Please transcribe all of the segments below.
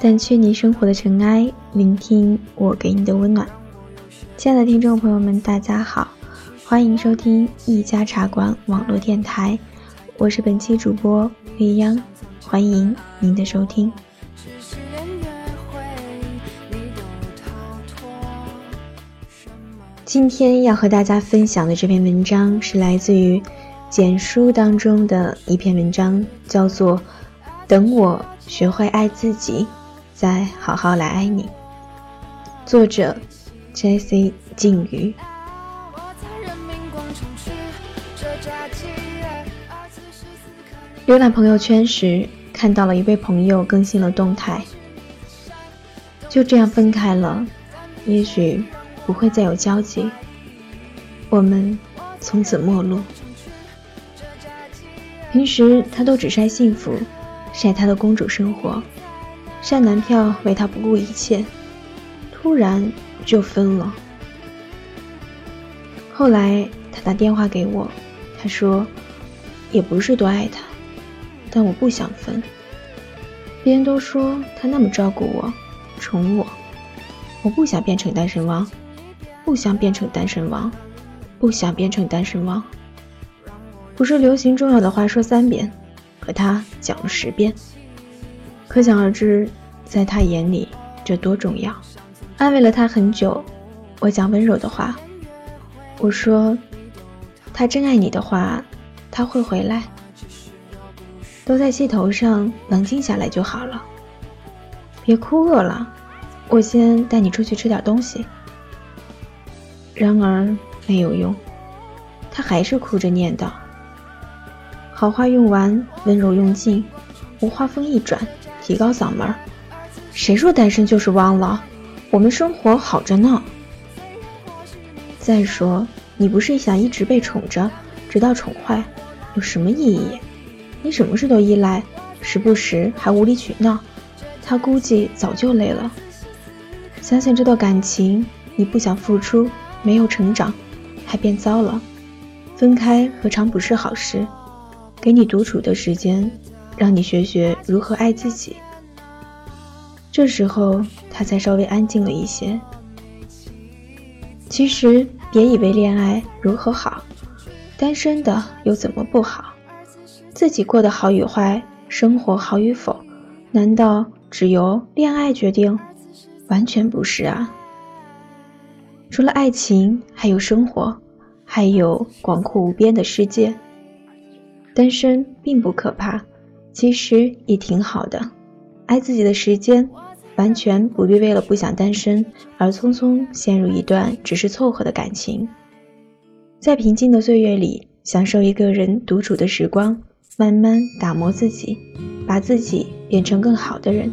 掸去你生活的尘埃，聆听我给你的温暖。亲爱的听众朋友们，大家好，欢迎收听一家茶馆网络电台，我是本期主播未央，欢迎您的收听。今天要和大家分享的这篇文章是来自于简书当中的一篇文章，叫做《等我学会爱自己》。再好好来爱你。作者：J.C. 静瑜。浏览朋友圈时，看到了一位朋友更新了动态。就这样分开了，也许不会再有交集。我们从此陌路。平时他都只晒幸福，晒他的公主生活。晒男票为他不顾一切，突然就分了。后来他打电话给我，他说：“也不是多爱他，但我不想分。别人都说他那么照顾我，宠我，我不想变成单身汪，不想变成单身汪，不想变成单身汪。不是流行重要的话说三遍，可他讲了十遍。”可想而知，在他眼里这多重要。安慰了他很久，我讲温柔的话。我说，他真爱你的话，他会回来。都在气头上，冷静下来就好了。别哭，饿了，我先带你出去吃点东西。然而没有用，他还是哭着念叨。好话用完，温柔用尽，我话锋一转。提高嗓门谁说单身就是汪了？我们生活好着呢。再说，你不是想一直被宠着，直到宠坏，有什么意义？你什么事都依赖，时不时还无理取闹，他估计早就累了。想想这段感情，你不想付出，没有成长，还变糟了。分开何尝不是好事？给你独处的时间。让你学学如何爱自己。这时候他才稍微安静了一些。其实别以为恋爱如何好，单身的又怎么不好？自己过得好与坏，生活好与否，难道只由恋爱决定？完全不是啊！除了爱情，还有生活，还有广阔无边的世界。单身并不可怕。其实也挺好的，爱自己的时间，完全不必为了不想单身而匆匆陷入一段只是凑合的感情。在平静的岁月里，享受一个人独处的时光，慢慢打磨自己，把自己变成更好的人。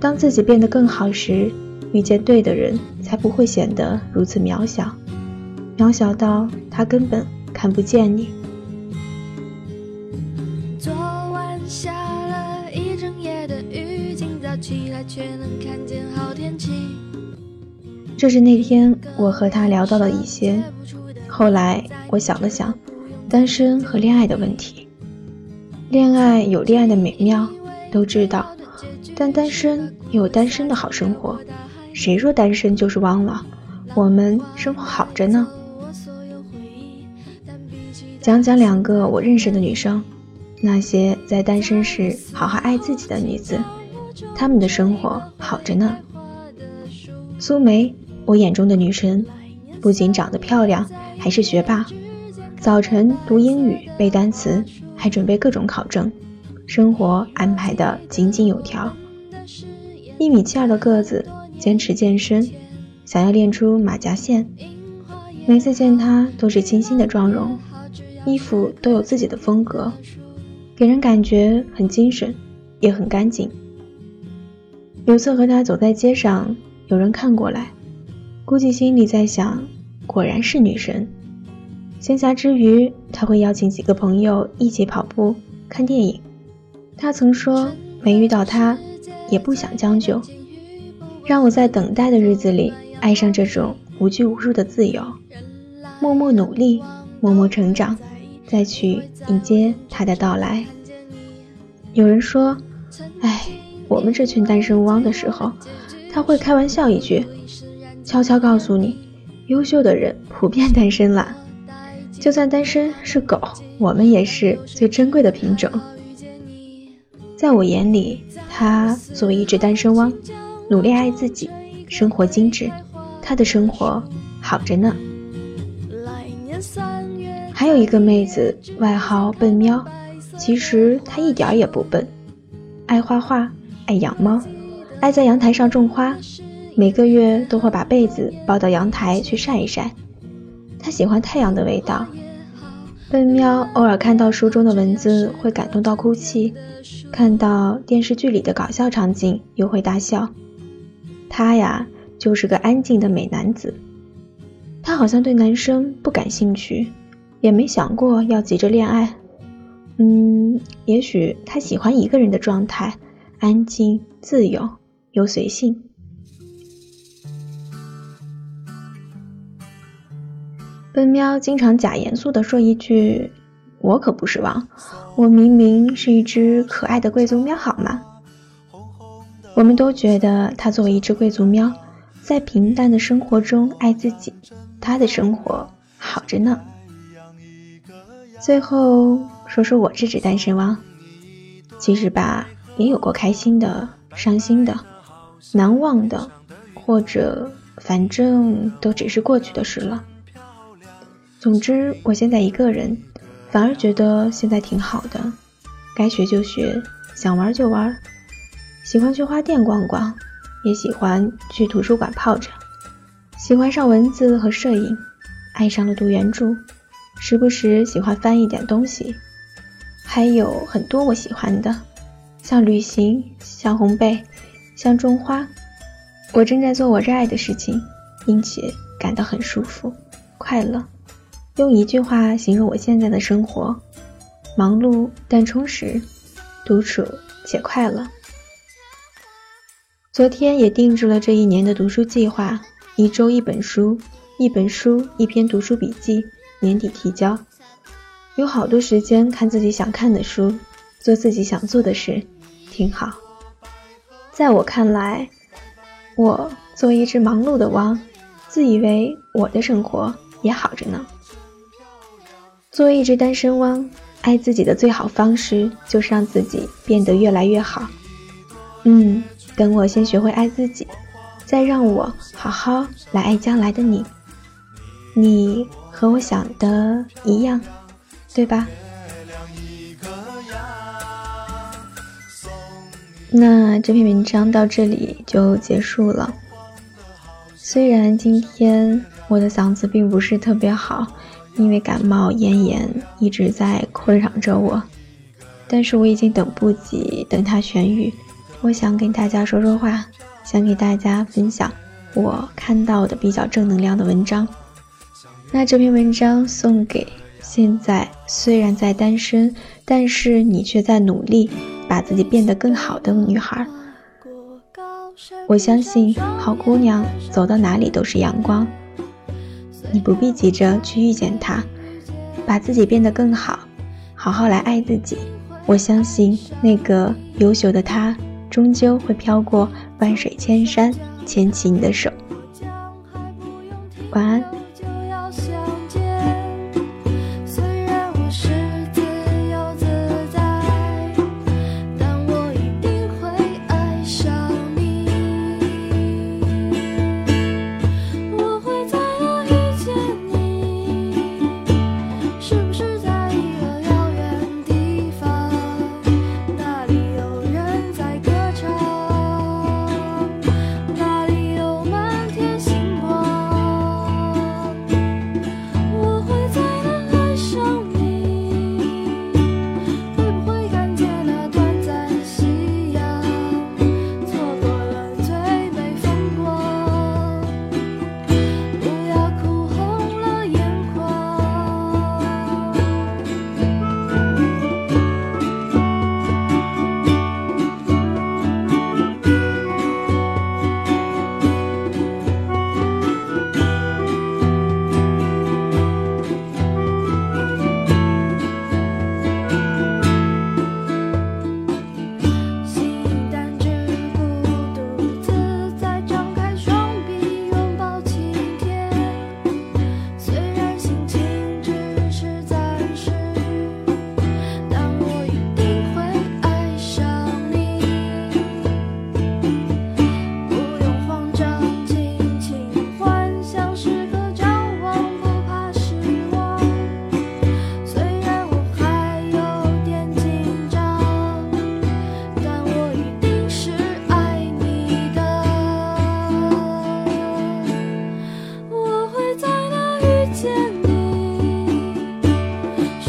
当自己变得更好时，遇见对的人，才不会显得如此渺小，渺小到他根本看不见你。却能看见好天气这是那天我和他聊到的一些。后来我想了想，单身和恋爱的问题。恋爱有恋爱的美妙，都知道，但单身也有单身的好生活。谁说单身就是忘了？我们生活好着呢。讲讲两个我认识的女生，那些在单身时好好爱自己的女子。他们的生活好着呢。苏梅，我眼中的女神，不仅长得漂亮，还是学霸。早晨读英语、背单词，还准备各种考证，生活安排的井井有条。一米七二的个子，坚持健身，想要练出马甲线。每次见她都是清新的妆容，衣服都有自己的风格，给人感觉很精神，也很干净。有次和他走在街上，有人看过来，估计心里在想：果然是女神。闲暇之余，他会邀请几个朋友一起跑步、看电影。他曾说：没遇到他，也不想将就。让我在等待的日子里爱上这种无拘无束的自由，默默努力，默默成长，再去迎接他的到来。有人说：哎。我们这群单身汪的时候，他会开玩笑一句，悄悄告诉你，优秀的人普遍单身啦。就算单身是狗，我们也是最珍贵的品种。在我眼里，他作为一只单身汪，努力爱自己，生活精致，他的生活好着呢。还有一个妹子，外号笨喵，其实她一点也不笨，爱画画，爱养猫，爱在阳台上种花，每个月都会把被子抱到阳台去晒一晒。他喜欢太阳的味道。笨喵偶尔看到书中的文字会感动到哭泣，看到电视剧里的搞笑场景又会大笑。他呀，就是个安静的美男子。他好像对男生不感兴趣，也没想过要急着恋爱。嗯，也许他喜欢一个人的状态，安静、自由又随性。笨喵经常假严肃地说一句：“我可不是王，我明明是一只可爱的贵族喵，好吗？”我们都觉得它作为一只贵族喵，在平淡的生活中爱自己，它的生活好着呢。最后说说我这只单身汪，其实吧，也有过开心的、伤心的、难忘的，或者反正都只是过去的事了。总之，我现在一个人，反而觉得现在挺好的。该学就学，想玩就玩，喜欢去花店逛逛，也喜欢去图书馆泡着，喜欢上文字和摄影，爱上了读原著，时不时喜欢翻一点东西，还有很多我喜欢的，像旅行，像烘焙，像种花。我正在做我热爱的事情，并且感到很舒服、快乐。用一句话形容我现在的生活：忙碌但充实，独处且快乐。昨天也定制了这一年的读书计划：一周一本书，一本书一篇读书笔记，年底提交。有好多时间看自己想看的书，做自己想做的事，挺好。在我看来，我做一只忙碌的汪，自以为我的生活也好着呢。作为一只单身汪，爱自己的最好方式就是让自己变得越来越好。嗯，等我先学会爱自己，再让我好好来爱将来的你。你和我想的一样，对吧？那这篇文章到这里就结束了。虽然今天我的嗓子并不是特别好。因为感冒咽炎一直在困扰着我，但是我已经等不及等它痊愈。我想跟大家说说话，想给大家分享我看到的比较正能量的文章。那这篇文章送给现在虽然在单身，但是你却在努力把自己变得更好的女孩。我相信好姑娘走到哪里都是阳光。你不必急着去遇见他，把自己变得更好，好好来爱自己。我相信那个优秀的他，终究会飘过万水千山，牵起你的手。晚安。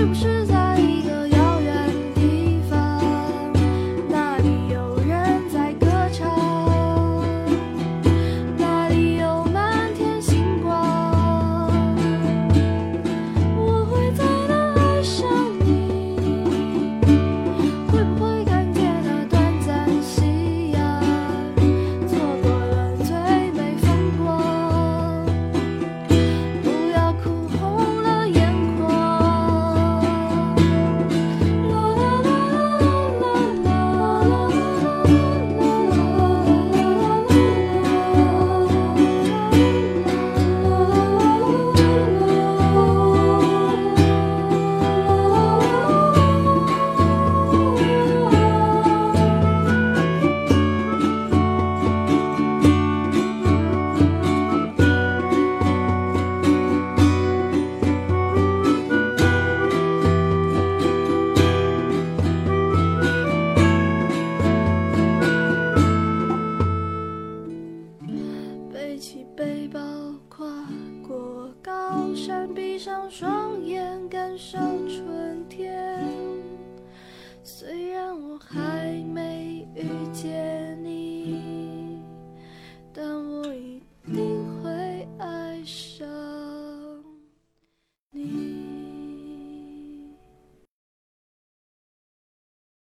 是不是闭上双眼感受春天。虽然我还没遇见